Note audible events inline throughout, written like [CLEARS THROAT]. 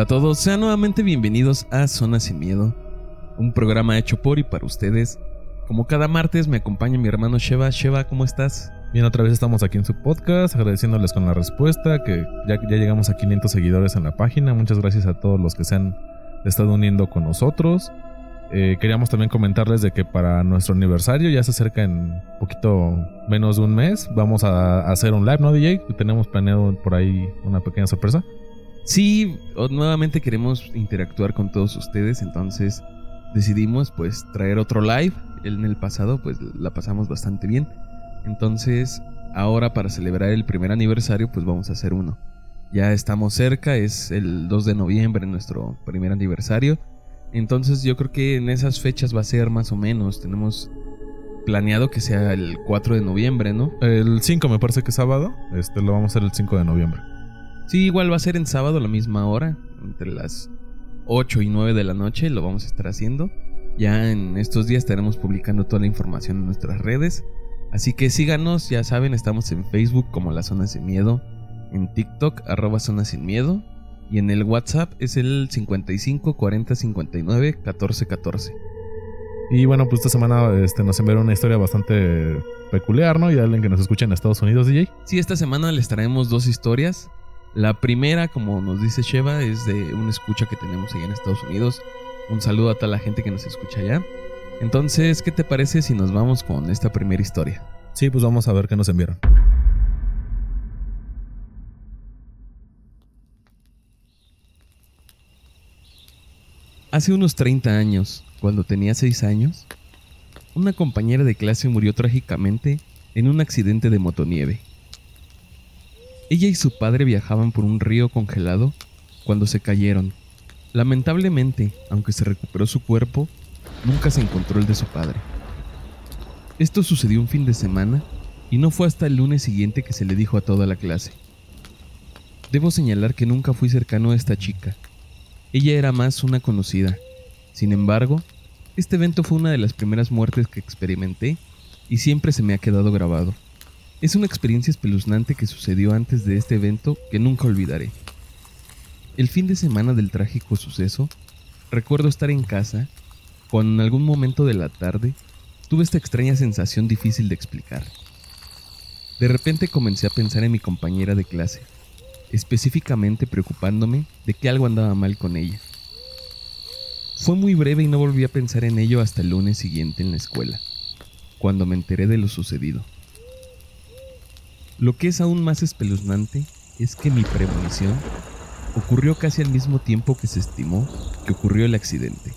Hola a todos, sean nuevamente bienvenidos a Zona Sin Miedo, un programa hecho por y para ustedes. Como cada martes me acompaña mi hermano Sheva. Sheva, ¿cómo estás? Bien, otra vez estamos aquí en su podcast, agradeciéndoles con la respuesta, que ya, llegamos a 500 seguidores en la página. Muchas gracias a todos los que se han estado uniendo con nosotros. Eh, queríamos también comentarles de que para nuestro aniversario, ya se acerca en poquito menos de un mes, vamos a, hacer un live, ¿no, DJ? Tenemos planeado por ahí una pequeña sorpresa. Sí, nuevamente queremos interactuar con todos ustedes, entonces decidimos pues traer otro live. En el pasado pues la pasamos bastante bien. Entonces ahora para celebrar el primer aniversario pues vamos a hacer uno. Ya estamos cerca, es el 2 de noviembre nuestro primer aniversario. Entonces yo creo que en esas fechas va a ser más o menos. Tenemos planeado que sea el 4 de noviembre, ¿no? El 5 me parece que es sábado. Este lo vamos a hacer el 5 de noviembre. Sí, igual va a ser en sábado a la misma hora, entre las 8 y 9 de la noche, lo vamos a estar haciendo. Ya en estos días estaremos publicando toda la información en nuestras redes. Así que síganos, ya saben, estamos en Facebook como La Zona Sin Miedo, en TikTok arroba Zona Sin Miedo y en el WhatsApp es el 55 40 59 14 14. Y bueno, pues esta semana este, nos enviaron una historia bastante peculiar, ¿no? Y alguien que nos escucha en Estados Unidos, DJ. Sí, esta semana les traemos dos historias. La primera, como nos dice Sheva, es de una escucha que tenemos allá en Estados Unidos. Un saludo a toda la gente que nos escucha allá. Entonces, ¿qué te parece si nos vamos con esta primera historia? Sí, pues vamos a ver qué nos enviaron. Hace unos 30 años, cuando tenía 6 años, una compañera de clase murió trágicamente en un accidente de motonieve. Ella y su padre viajaban por un río congelado cuando se cayeron. Lamentablemente, aunque se recuperó su cuerpo, nunca se encontró el de su padre. Esto sucedió un fin de semana y no fue hasta el lunes siguiente que se le dijo a toda la clase. Debo señalar que nunca fui cercano a esta chica. Ella era más una conocida. Sin embargo, este evento fue una de las primeras muertes que experimenté y siempre se me ha quedado grabado. Es una experiencia espeluznante que sucedió antes de este evento que nunca olvidaré. El fin de semana del trágico suceso, recuerdo estar en casa cuando en algún momento de la tarde tuve esta extraña sensación difícil de explicar. De repente comencé a pensar en mi compañera de clase, específicamente preocupándome de que algo andaba mal con ella. Fue muy breve y no volví a pensar en ello hasta el lunes siguiente en la escuela, cuando me enteré de lo sucedido. Lo que es aún más espeluznante es que mi premonición ocurrió casi al mismo tiempo que se estimó que ocurrió el accidente.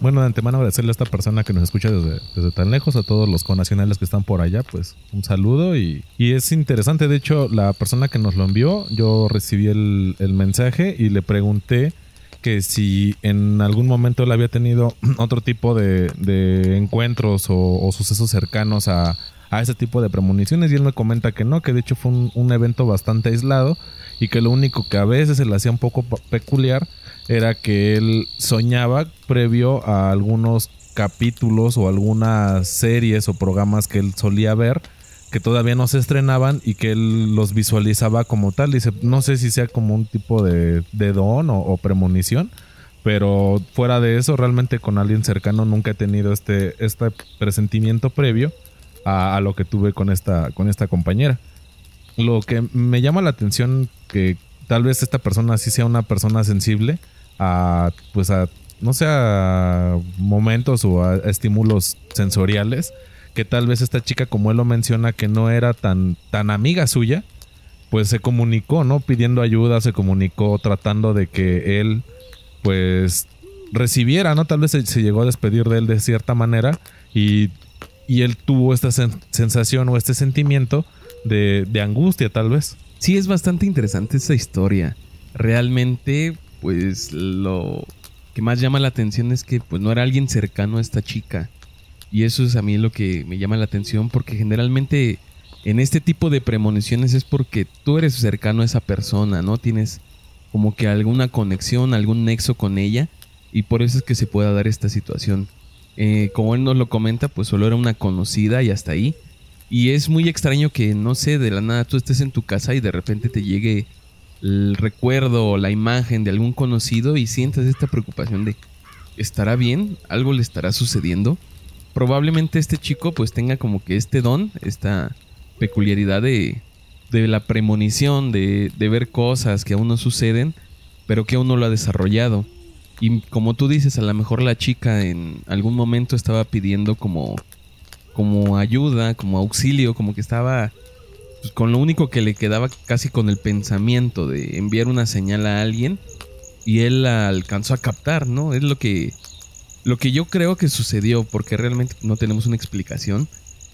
Bueno, de antemano agradecerle a esta persona que nos escucha desde, tan lejos, a todos los conacionales que están por allá, pues un saludo y, es interesante, de hecho la persona que nos lo envió, yo recibí el, mensaje y le pregunté que si en algún momento él había tenido [CLEARS THROAT] otro tipo de, encuentros o sucesos cercanos a, a ese tipo de premoniciones y él me comenta que no, que de hecho fue un, evento bastante aislado y que lo único que a veces se le hacía un poco peculiar era que él soñaba previo a algunos capítulos o algunas series o programas que él solía ver que todavía no se estrenaban y que él los visualizaba como tal. Dice, no sé si sea como un tipo de, don o, o, premonición, pero fuera de eso, realmente con alguien cercano nunca he tenido este, este presentimiento previo a, lo que tuve con esta, con esta compañera. Lo que me llama la atención que tal vez esta persona sí sea una persona sensible a, pues a, no sé, a momentos o a estímulos sensoriales, que tal vez esta chica, como él lo menciona, que no era tan, tan amiga suya, pues se comunicó, ¿no? Pidiendo ayuda, se comunicó tratando de que él, pues, recibiera, ¿no? Tal vez se, se llegó a despedir de él de cierta manera y y él tuvo esta sensación o este sentimiento de, angustia tal vez. Sí, es bastante interesante esa historia. Realmente, pues lo que más llama la atención es que pues no era alguien cercano a esta chica. Y eso es a mí lo que me llama la atención porque generalmente en este tipo de premoniciones es porque tú eres cercano a esa persona, ¿no? Tienes como que alguna conexión, algún nexo con ella y por eso es que se pueda dar esta situación. Eh, como él nos lo comenta, pues solo era una conocida y hasta ahí. Y es muy extraño que, no sé, de la nada tú estés en tu casa y de repente te llegue el recuerdo o la imagen de algún conocido y sientas esta preocupación de ¿estará bien? ¿Algo le estará sucediendo? Probablemente este chico pues tenga como que este don, esta peculiaridad de, de la premonición, de, de ver cosas que aún no suceden, pero que aún no lo ha desarrollado. Y como tú dices, a lo mejor la chica en algún momento estaba pidiendo como, como ayuda, como auxilio, como que estaba pues, con lo único que le quedaba casi con el pensamiento de enviar una señal a alguien y él la alcanzó a captar, ¿no? Es lo que lo que yo creo que sucedió porque realmente no tenemos una explicación.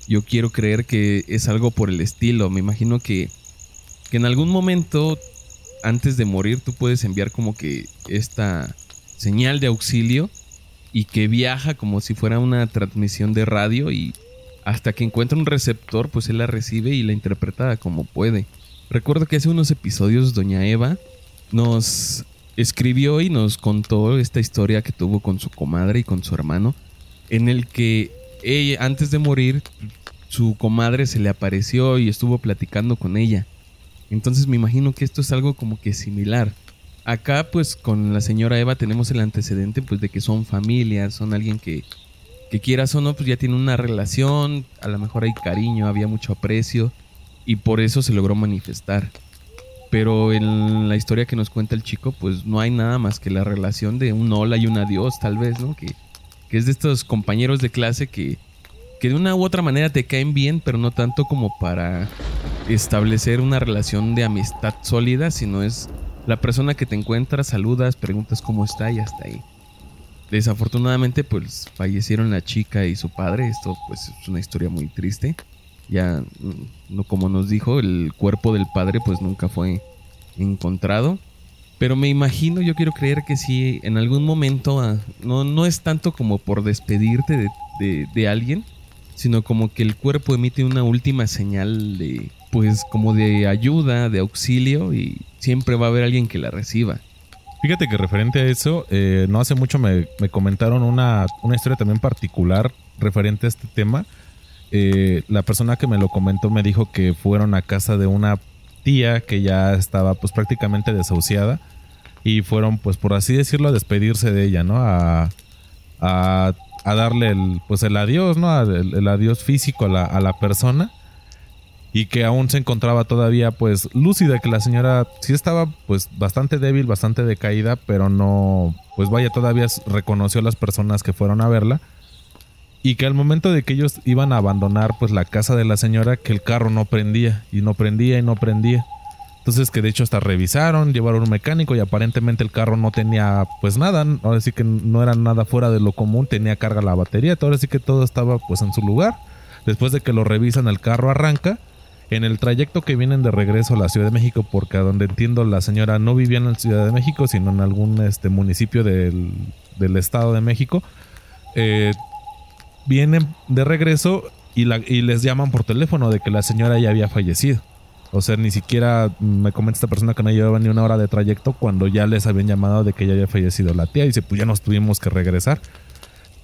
Yo quiero creer que es algo por el estilo. Me imagino que que en algún momento antes de morir tú puedes enviar como que esta señal de auxilio y que viaja como si fuera una transmisión de radio y hasta que encuentra un receptor, pues él la recibe y la interpreta como puede. Recuerdo que hace unos episodios doña Eva nos escribió y nos contó esta historia que tuvo con su comadre y con su hermano, en el que ella, antes de morir, su comadre se le apareció y estuvo platicando con ella. Entonces me imagino que esto es algo como que similar. Acá pues con la señora Eva tenemos el antecedente pues de que son familias, son alguien que que quieras o no, pues ya tiene una relación, a lo mejor hay cariño, había mucho aprecio y por eso se logró manifestar. Pero en la historia que nos cuenta el chico, pues no hay nada más que la relación de un hola y un adiós, tal vez, ¿no? Que, que es de estos compañeros de clase que, que de una u otra manera te caen bien, pero no tanto como para establecer una relación de amistad sólida, sino es la persona que te encuentras, saludas, preguntas cómo está y hasta ahí. Desafortunadamente, pues fallecieron la chica y su padre. Esto, pues, es una historia muy triste. Ya, no, como nos dijo, el cuerpo del padre, pues, nunca fue encontrado. Pero me imagino, yo quiero creer que sí, en algún momento, ah, no, no es tanto como por despedirte de, de alguien, sino como que el cuerpo emite una última señal de, pues, como de ayuda, de auxilio, y siempre va a haber alguien que la reciba. Fíjate que referente a eso, eh, no hace mucho me, comentaron una, historia también particular referente a este tema. Eh, la persona que me lo comentó me dijo que fueron a casa de una tía que ya estaba pues prácticamente desahuciada y fueron pues por así decirlo a despedirse de ella, ¿no? A, a, darle el pues el adiós, ¿no? El, adiós físico a la, a la persona y que aún se encontraba todavía pues lúcida, que la señora sí estaba pues bastante débil, bastante decaída, pero no, pues vaya, todavía reconoció a las personas que fueron a verla y que al momento de que ellos iban a abandonar pues la casa de la señora, que el carro no prendía y no prendía y no prendía. Entonces que de hecho hasta revisaron, llevaron un mecánico y aparentemente el carro no tenía pues nada, ahora sí que no era nada fuera de lo común, tenía carga la batería, ahora sí que todo estaba pues en su lugar. Después de que lo revisan el carro arranca en el trayecto que vienen de regreso a la Ciudad de México, porque a donde entiendo la señora no vivía en la Ciudad de México, sino en algún este, municipio del, Estado de México, eh, vienen de regreso y les llaman por teléfono de que la señora ya había fallecido. O sea, ni siquiera me comenta esta persona que no llevaba ni una hora de trayecto cuando ya les habían llamado de que ya había fallecido la tía. Y dice, pues ya nos tuvimos que regresar.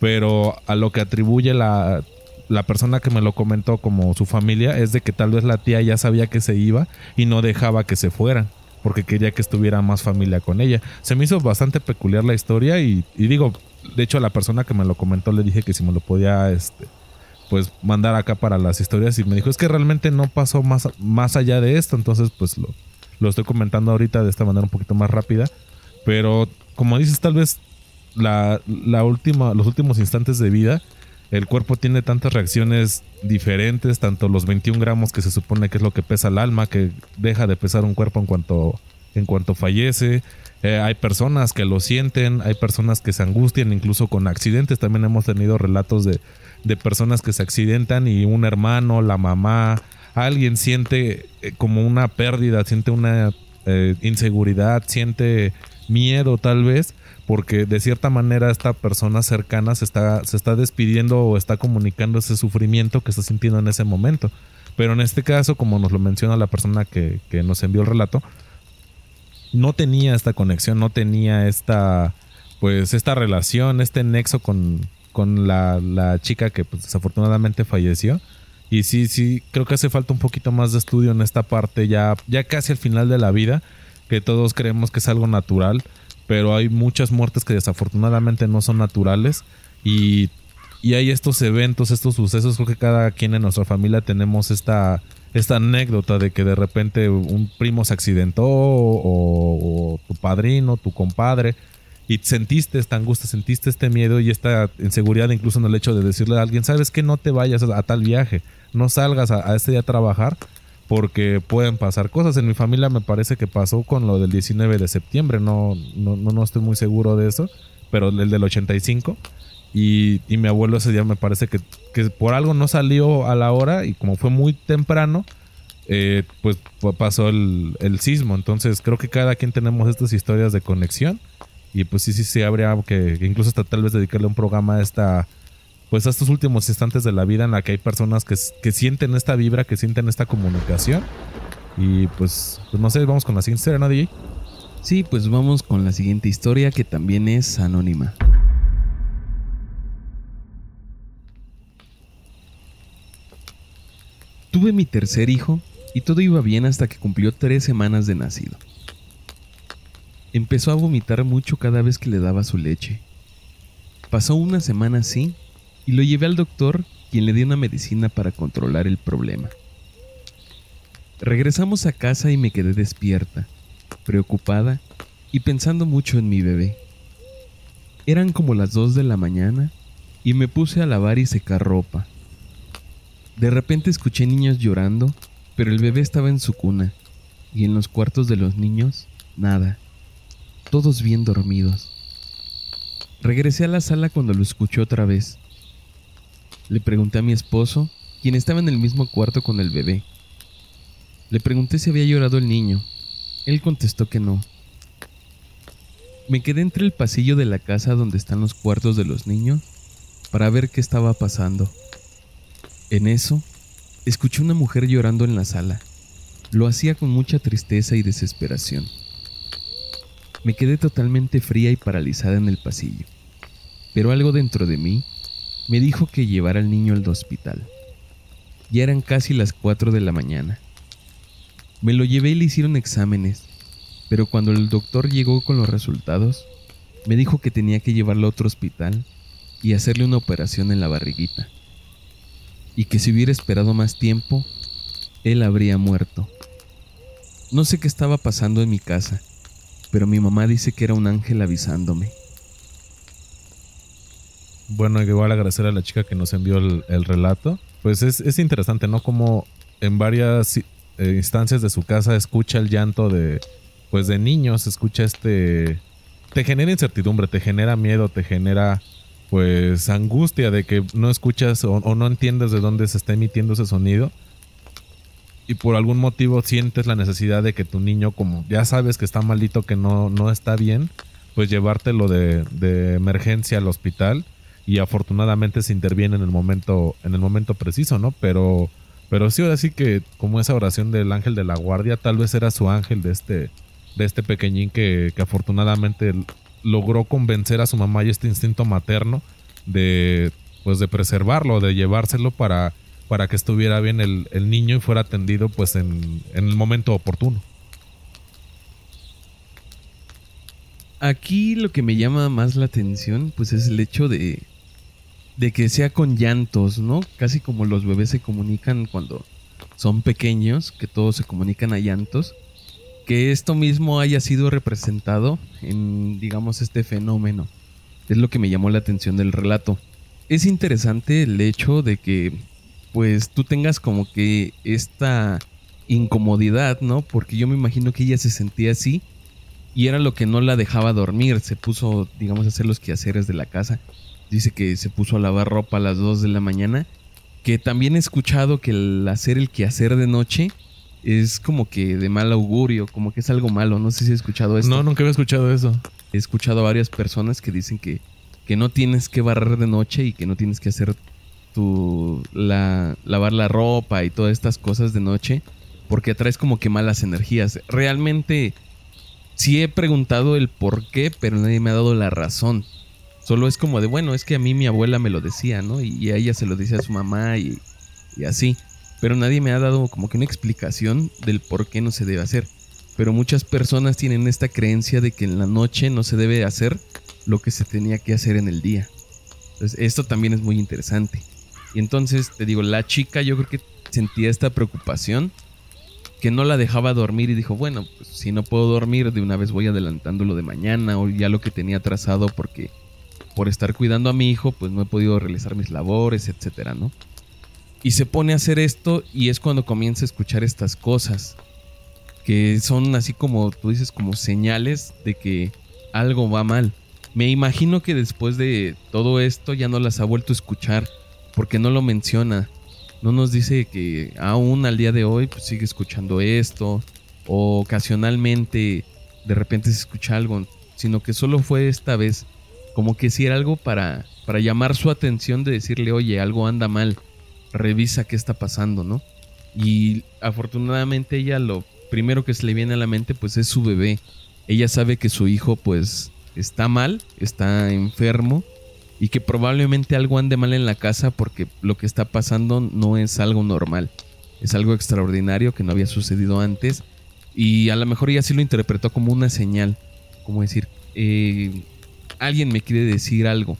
Pero a lo que atribuye la, la persona que me lo comentó como su familia es de que tal vez la tía ya sabía que se iba y no dejaba que se fueran porque quería que estuviera más familia con ella. Se me hizo bastante peculiar la historia y, digo, de hecho a la persona que me lo comentó le dije que si me lo podía este pues mandar acá para las historias y me dijo es que realmente no pasó más, más allá de esto, entonces pues lo, lo estoy comentando ahorita de esta manera un poquito más rápida, pero como dices tal vez la, la última, los últimos instantes de vida el cuerpo tiene tantas reacciones diferentes, tanto los 21 gramos que se supone que es lo que pesa el alma, que deja de pesar un cuerpo en cuanto, en cuanto fallece. Eh, hay personas que lo sienten, hay personas que se angustian incluso con accidentes. También hemos tenido relatos de, de personas que se accidentan y un hermano, la mamá, alguien siente eh, como una pérdida, siente una eh, inseguridad, siente miedo tal vez porque de cierta manera esta persona cercana se está, se está despidiendo o está comunicando ese sufrimiento que está sintiendo en ese momento. Pero en este caso, como nos lo menciona la persona que, nos envió el relato, no tenía esta conexión, no tenía esta, pues, esta relación, este nexo con, con la, chica que pues, desafortunadamente falleció. Y sí, sí, creo que hace falta un poquito más de estudio en esta parte, ya, ya casi al final de la vida que todos creemos que es algo natural, pero hay muchas muertes que desafortunadamente no son naturales y, y hay estos eventos, estos sucesos, creo que cada quien en nuestra familia tenemos esta esta anécdota de que de repente un primo se accidentó o, tu padrino, tu compadre, y sentiste esta angustia, sentiste este miedo y esta inseguridad incluso en el hecho de decirle a alguien, sabes que no te vayas a, tal viaje, no salgas a, este día a trabajar porque pueden pasar cosas. En mi familia me parece que pasó con lo del 19 de septiembre, no, no, no estoy muy seguro de eso, pero el del 85 y, mi abuelo ese día me parece que, por algo no salió a la hora y como fue muy temprano, eh, pues pasó el, sismo. Entonces creo que cada quien tenemos estas historias de conexión. Y pues sí, sí, sí, habría que, incluso hasta tal vez dedicarle un programa a esta, pues a estos últimos instantes de la vida en la que hay personas que, que sienten esta vibra, que sienten esta comunicación. Y pues, pues no sé, vamos con la siguiente historia, ¿no, DJ? Sí, pues vamos con la siguiente historia que también es anónima. Tuve mi tercer hijo y todo iba bien hasta que cumplió tres semanas de nacido. Empezó a vomitar mucho cada vez que le daba su leche. Pasó una semana así y lo llevé al doctor quien le dio una medicina para controlar el problema. Regresamos a casa y me quedé despierta, preocupada y pensando mucho en mi bebé. Eran como las dos de la mañana y me puse a lavar y secar ropa. De repente escuché niños llorando, pero el bebé estaba en su cuna, y en los cuartos de los niños, nada. Todos bien dormidos. Regresé a la sala cuando lo escuché otra vez. Le pregunté a mi esposo, quien estaba en el mismo cuarto con el bebé. Le pregunté si había llorado el niño. Él contestó que no. Me quedé entre el pasillo de la casa donde están los cuartos de los niños para ver qué estaba pasando. En eso, escuché una mujer llorando en la sala. Lo hacía con mucha tristeza y desesperación. Me quedé totalmente fría y paralizada en el pasillo, pero algo dentro de mí me dijo que llevara al niño al hospital. Ya eran casi las 4 de la mañana. Me lo llevé y le hicieron exámenes, pero cuando el doctor llegó con los resultados, me dijo que tenía que llevarlo a otro hospital y hacerle una operación en la barriguita y que si hubiera esperado más tiempo, él habría muerto. No sé qué estaba pasando en mi casa, pero mi mamá dice que era un ángel avisándome. Bueno, igual agradecer a la chica que nos envió el, relato. Pues es, interesante, ¿no? Como en varias eh, instancias de su casa escucha el llanto de, pues de niños, escucha este... Te genera incertidumbre, te genera miedo, te genera pues angustia de que no escuchas o, no entiendes de dónde se está emitiendo ese sonido y por algún motivo sientes la necesidad de que tu niño, como ya sabes que está maldito, que no, no está bien, pues llevártelo de, de emergencia al hospital y afortunadamente se interviene en el momento, en el momento preciso, ¿no? Pero, pero sí, ahora sí que como esa oración del ángel de la guardia, tal vez era su ángel de este, de este pequeñín que, que afortunadamente logró convencer a su mamá y este instinto materno de pues de preservarlo, de llevárselo para, para que estuviera bien el, niño y fuera atendido pues en, el momento oportuno. Aquí lo que me llama más la atención pues es el hecho de, de que sea con llantos, ¿no? Casi como los bebés se comunican cuando son pequeños, que todos se comunican a llantos que esto mismo haya sido representado en, digamos, este fenómeno. Es lo que me llamó la atención del relato. Es interesante el hecho de que, pues, tú tengas como que esta incomodidad, ¿no? Porque yo me imagino que ella se sentía así y era lo que no la dejaba dormir. Se puso, digamos, a hacer los quehaceres de la casa. Dice que se puso a lavar ropa a las 2 de la mañana. Que también he escuchado que el hacer el quehacer de noche es como que de mal augurio, como que es algo malo. No sé si he escuchado esto. No, nunca había escuchado eso. He escuchado a varias personas que dicen que, que no tienes que barrer de noche y que no tienes que hacer tu la, lavar la ropa y todas estas cosas de noche porque atraes como que malas energías. Realmente sí he preguntado el por qué, pero nadie me ha dado la razón. Solo es como de, bueno, es que a mí mi abuela me lo decía, ¿no? Y, a ella se lo decía a su mamá y, y así pero nadie me ha dado como que una explicación del por qué no se debe hacer. pero muchas personas tienen esta creencia de que en la noche no se debe hacer lo que se tenía que hacer en el día. Entonces, esto también es muy interesante. Y entonces, te digo, la chica yo creo que sentía esta preocupación que no la dejaba dormir y dijo, bueno, pues si no puedo dormir, de una vez voy adelantando lo de mañana o ya lo que tenía trazado porque por estar cuidando a mi hijo, pues no he podido realizar mis labores, etcétera, ¿no? Y se pone a hacer esto y es cuando comienza a escuchar estas cosas que son así como tú dices como señales de que algo va mal. Me imagino que después de todo esto ya no las ha vuelto a escuchar porque no lo menciona. No nos dice que aún al día de hoy pues, sigue escuchando esto o ocasionalmente de repente se escucha algo, sino que solo fue esta vez como que si era algo para, para llamar su atención de decirle, oye, algo anda mal, revisa qué está pasando, ¿no? Y afortunadamente ella lo primero que se le viene a la mente pues es su bebé. Ella sabe que su hijo pues está mal, está enfermo y que probablemente algo ande mal en la casa porque lo que está pasando no es algo normal, es algo extraordinario que no había sucedido antes y a lo mejor ella sí lo interpretó como una señal, como decir, eh, alguien me quiere decir algo.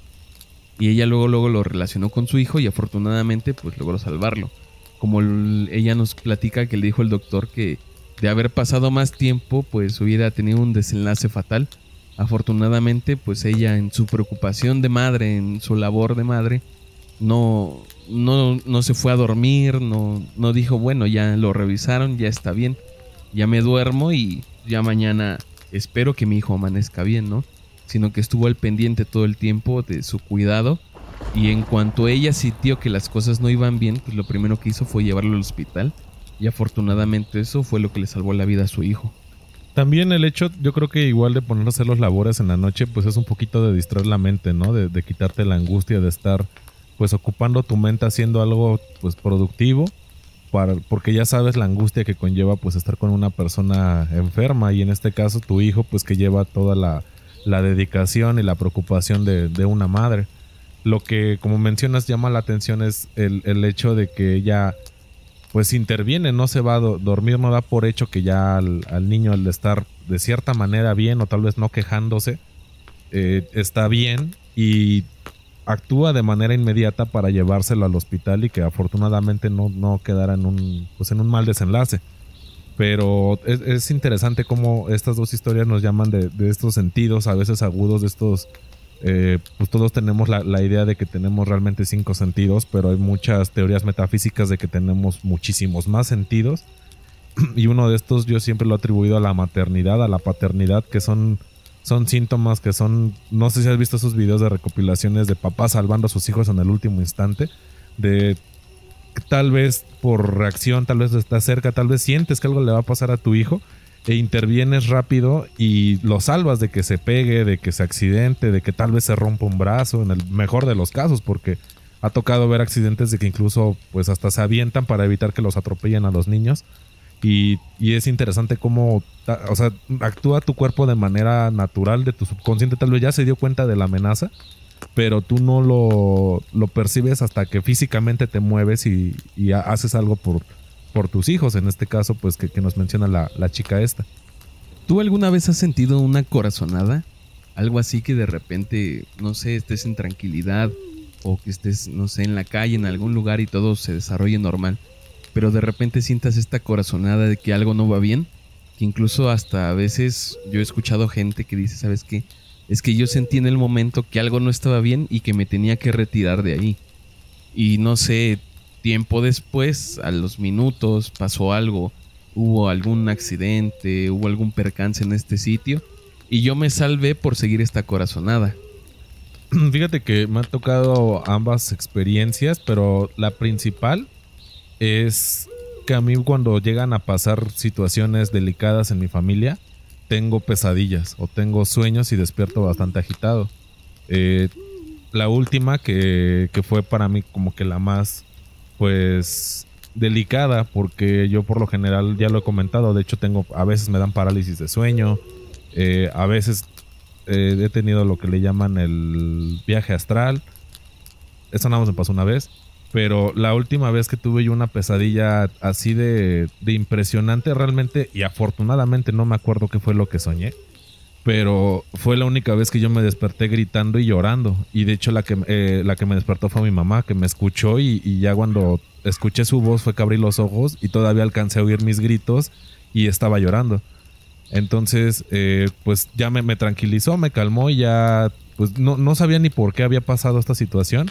Y ella luego, luego lo relacionó con su hijo y afortunadamente pues logró salvarlo. Como ella nos platica que le dijo el doctor que de haber pasado más tiempo pues hubiera tenido un desenlace fatal Afortunadamente, pues ella en su preocupación de madre, en su labor de madre, no, no, no se fue a dormir, no, no dijo, bueno, ya lo revisaron, ya está bien, ya me duermo y ya mañana espero que mi hijo amanezca bien, ¿no? Sino que estuvo al pendiente todo el tiempo de su cuidado y en cuanto ella sintió que las cosas no iban bien, pues lo primero que hizo fue llevarlo al hospital y afortunadamente eso fue lo que le salvó la vida a su hijo. También el hecho, yo creo que igual de poner a hacer los labores en la noche, pues es un poquito de distraer la mente, ¿no? De, quitarte la angustia de estar, pues ocupando tu mente haciendo algo, pues productivo, para, porque ya sabes la angustia que conlleva, pues estar con una persona enferma y en este caso tu hijo, pues que lleva toda la, dedicación y la preocupación de, una madre. Lo que, como mencionas, llama la atención es el, el hecho de que ella pues interviene, no se va a dormir, no da por hecho que ya al, niño al estar de cierta manera bien o tal vez no quejándose, eh, está bien y actúa de manera inmediata para llevárselo al hospital y que afortunadamente no, no quedara en un, pues en un mal desenlace. Pero es, interesante cómo estas dos historias nos llaman de, de estos sentidos, a veces agudos, de estos eh, pues todos tenemos la, idea de que tenemos realmente cinco sentidos, pero hay muchas teorías metafísicas de que tenemos muchísimos más sentidos. [CLEARS THROAT] Y uno de estos yo siempre lo he atribuido a la maternidad, a la paternidad, que son, son síntomas que son, no sé si has visto esos videos de recopilaciones de papás salvando a sus hijos en el último instante, de tal vez por reacción, tal vez está cerca, tal vez sientes que algo le va a pasar a tu hijo e intervienes rápido y lo salvas de que se pegue, de que se accidente, de que tal vez se rompa un brazo, en el mejor de los casos, porque ha tocado ver accidentes de que incluso pues hasta se avientan para evitar que los atropellen a los niños. Y, es interesante cómo, o sea, actúa tu cuerpo de manera natural, de tu subconsciente tal vez ya se dio cuenta de la amenaza, pero tú no lo, lo percibes hasta que físicamente te mueves y, y haces algo por, por tus hijos, en este caso, pues que, nos menciona la, la, chica esta. ¿Tú alguna vez has sentido una corazonada? Algo así que de repente, no sé, estés en tranquilidad o que estés, no sé, en la calle, en algún lugar y todo se desarrolle normal, pero de repente sientas esta corazonada de que algo no va bien, que incluso hasta a veces yo he escuchado gente que dice, ¿sabes qué? Es que yo sentí en el momento que algo no estaba bien y que me tenía que retirar de ahí. Y no sé, tiempo después, a los minutos, pasó algo, hubo algún accidente, hubo algún percance en este sitio y yo me salvé por seguir esta corazonada. [CLEARS THROAT] Fíjate que me ha tocado ambas experiencias, pero la principal es que a mí cuando llegan a pasar situaciones delicadas en mi familia, tengo pesadillas o tengo sueños y despierto bastante agitado. Eh, la última que, que, fue para mí como que la más pues delicada porque yo por lo general ya lo he comentado, de hecho tengo a veces me dan parálisis de sueño, eh, a veces eh, he tenido lo que le llaman el viaje astral. Eso nada más me pasó una vez. Pero la última vez que tuve yo una pesadilla así de, impresionante realmente, y afortunadamente no me acuerdo qué fue lo que soñé, pero fue la única vez que yo me desperté gritando y llorando. Y de hecho la que, eh, la que me despertó fue mi mamá, que me escuchó y, y, ya cuando escuché su voz fue que abrí los ojos y todavía alcancé a oír mis gritos y estaba llorando. Entonces, eh, pues ya me, me, tranquilizó, me calmó y ya, pues no, no sabía ni por qué había pasado esta situación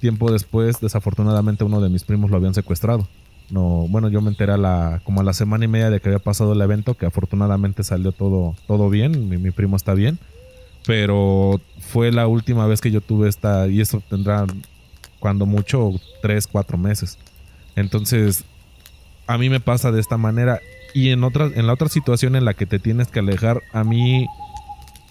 tiempo después, desafortunadamente, uno de mis primos lo habían secuestrado. No, bueno, yo me enteré a la, como a la semana y media de que había pasado el evento, que afortunadamente salió todo, todo bien, mi, primo está bien. Pero fue la última vez que yo tuve esta, y esto tendrá cuando mucho tres, cuatro meses. Entonces, a mí me pasa de esta manera. Y en, otra, en la otra situación en la que te tienes que alejar, a mí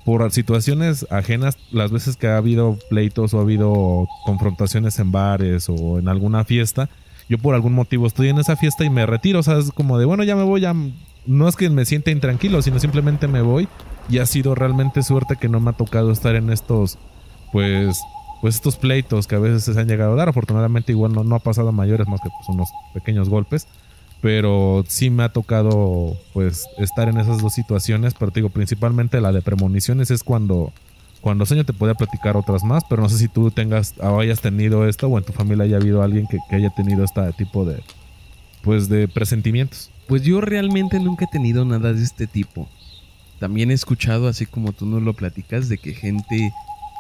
por situaciones ajenas, las veces que ha habido pleitos o ha habido confrontaciones en bares o en alguna fiesta, yo por algún motivo estoy en esa fiesta y me retiro, o sea, es como de, bueno, ya me voy, ya no es que me sienta intranquilo, sino simplemente me voy y ha sido realmente suerte que no me ha tocado estar en estos, pues, pues estos pleitos que a veces se han llegado a dar. Afortunadamente igual no, ha pasado mayores más que pues unos pequeños golpes pero sí me ha tocado pues estar en esas dos situaciones, pero te digo, principalmente la de premoniciones es cuando cuando sueño te podía platicar otras más, pero no sé si tú tengas o hayas tenido esto o en tu familia haya habido alguien que, haya tenido este tipo de pues de presentimientos. Pues yo realmente nunca he tenido nada de este tipo. También he escuchado, así como tú nos lo platicas, de que gente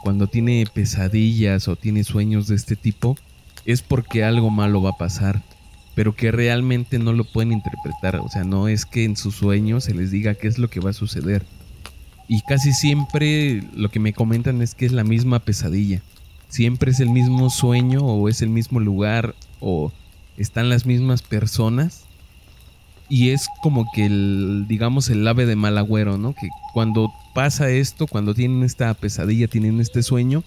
cuando tiene pesadillas o tiene sueños de este tipo es porque algo malo va a pasar pero que realmente no lo pueden interpretar. O sea, no es que en sus sueños se les diga qué es lo que va a suceder. Y casi siempre lo que me comentan es que es la misma pesadilla. Siempre es el mismo sueño o es el mismo lugar o están las mismas personas. Y es como que el, digamos, el ave de mal agüero, ¿no? Que cuando pasa esto, cuando tienen esta pesadilla, tienen este sueño,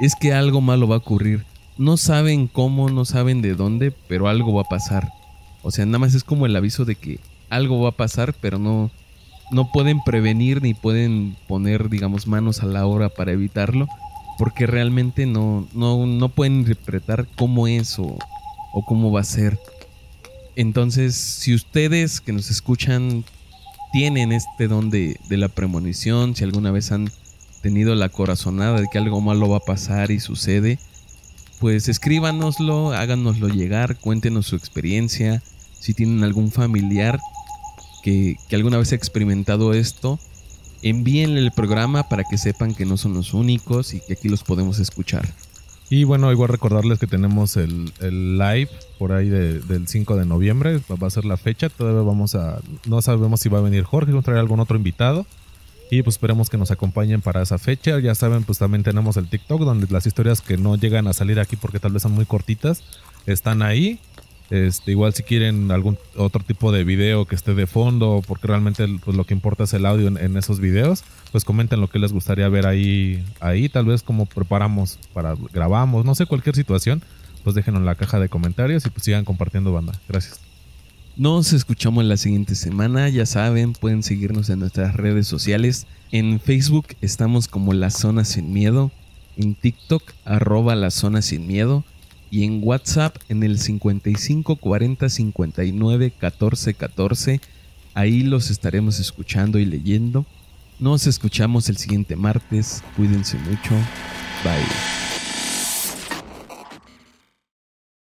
es que algo malo va a ocurrir no saben cómo, no saben de dónde, pero algo va a pasar. O sea, nada más es como el aviso de que algo va a pasar, pero no, no pueden prevenir ni pueden poner, digamos, manos a la obra para evitarlo, porque realmente no, no, no pueden interpretar cómo es o, o cómo va a ser. Entonces, si ustedes que nos escuchan tienen este don de, de la premonición, si alguna vez han tenido la corazonada de que algo malo va a pasar y sucede, pues escríbanoslo, háganoslo llegar, cuéntenos su experiencia, si tienen algún familiar que, que alguna vez ha experimentado esto, envíenle el programa para que sepan que no son los únicos y que aquí los podemos escuchar. Y bueno, igual recordarles que tenemos el, el live por ahí de, del 5 de noviembre, va a ser la fecha, todavía vamos a, no sabemos si va a venir Jorge, o traer algún otro invitado. Y pues esperemos que nos acompañen para esa fecha. Ya saben, pues también tenemos el TikTok donde las historias que no llegan a salir aquí porque tal vez son muy cortitas están ahí. Este, igual si quieren algún otro tipo de video que esté de fondo, porque realmente pues, lo que importa es el audio en, esos videos, pues comenten lo que les gustaría ver ahí, ahí, tal vez como preparamos para grabamos, no sé, cualquier situación, pues déjenlo en la caja de comentarios y pues sigan compartiendo banda. Gracias. Nos escuchamos la siguiente semana, ya saben, pueden seguirnos en nuestras redes sociales. En Facebook estamos como La Zona Sin Miedo, en TikTok arroba La Zona Sin Miedo y en WhatsApp en el 55 40 59 14 14. Ahí los estaremos escuchando y leyendo. Nos escuchamos el siguiente martes. Cuídense mucho. Bye.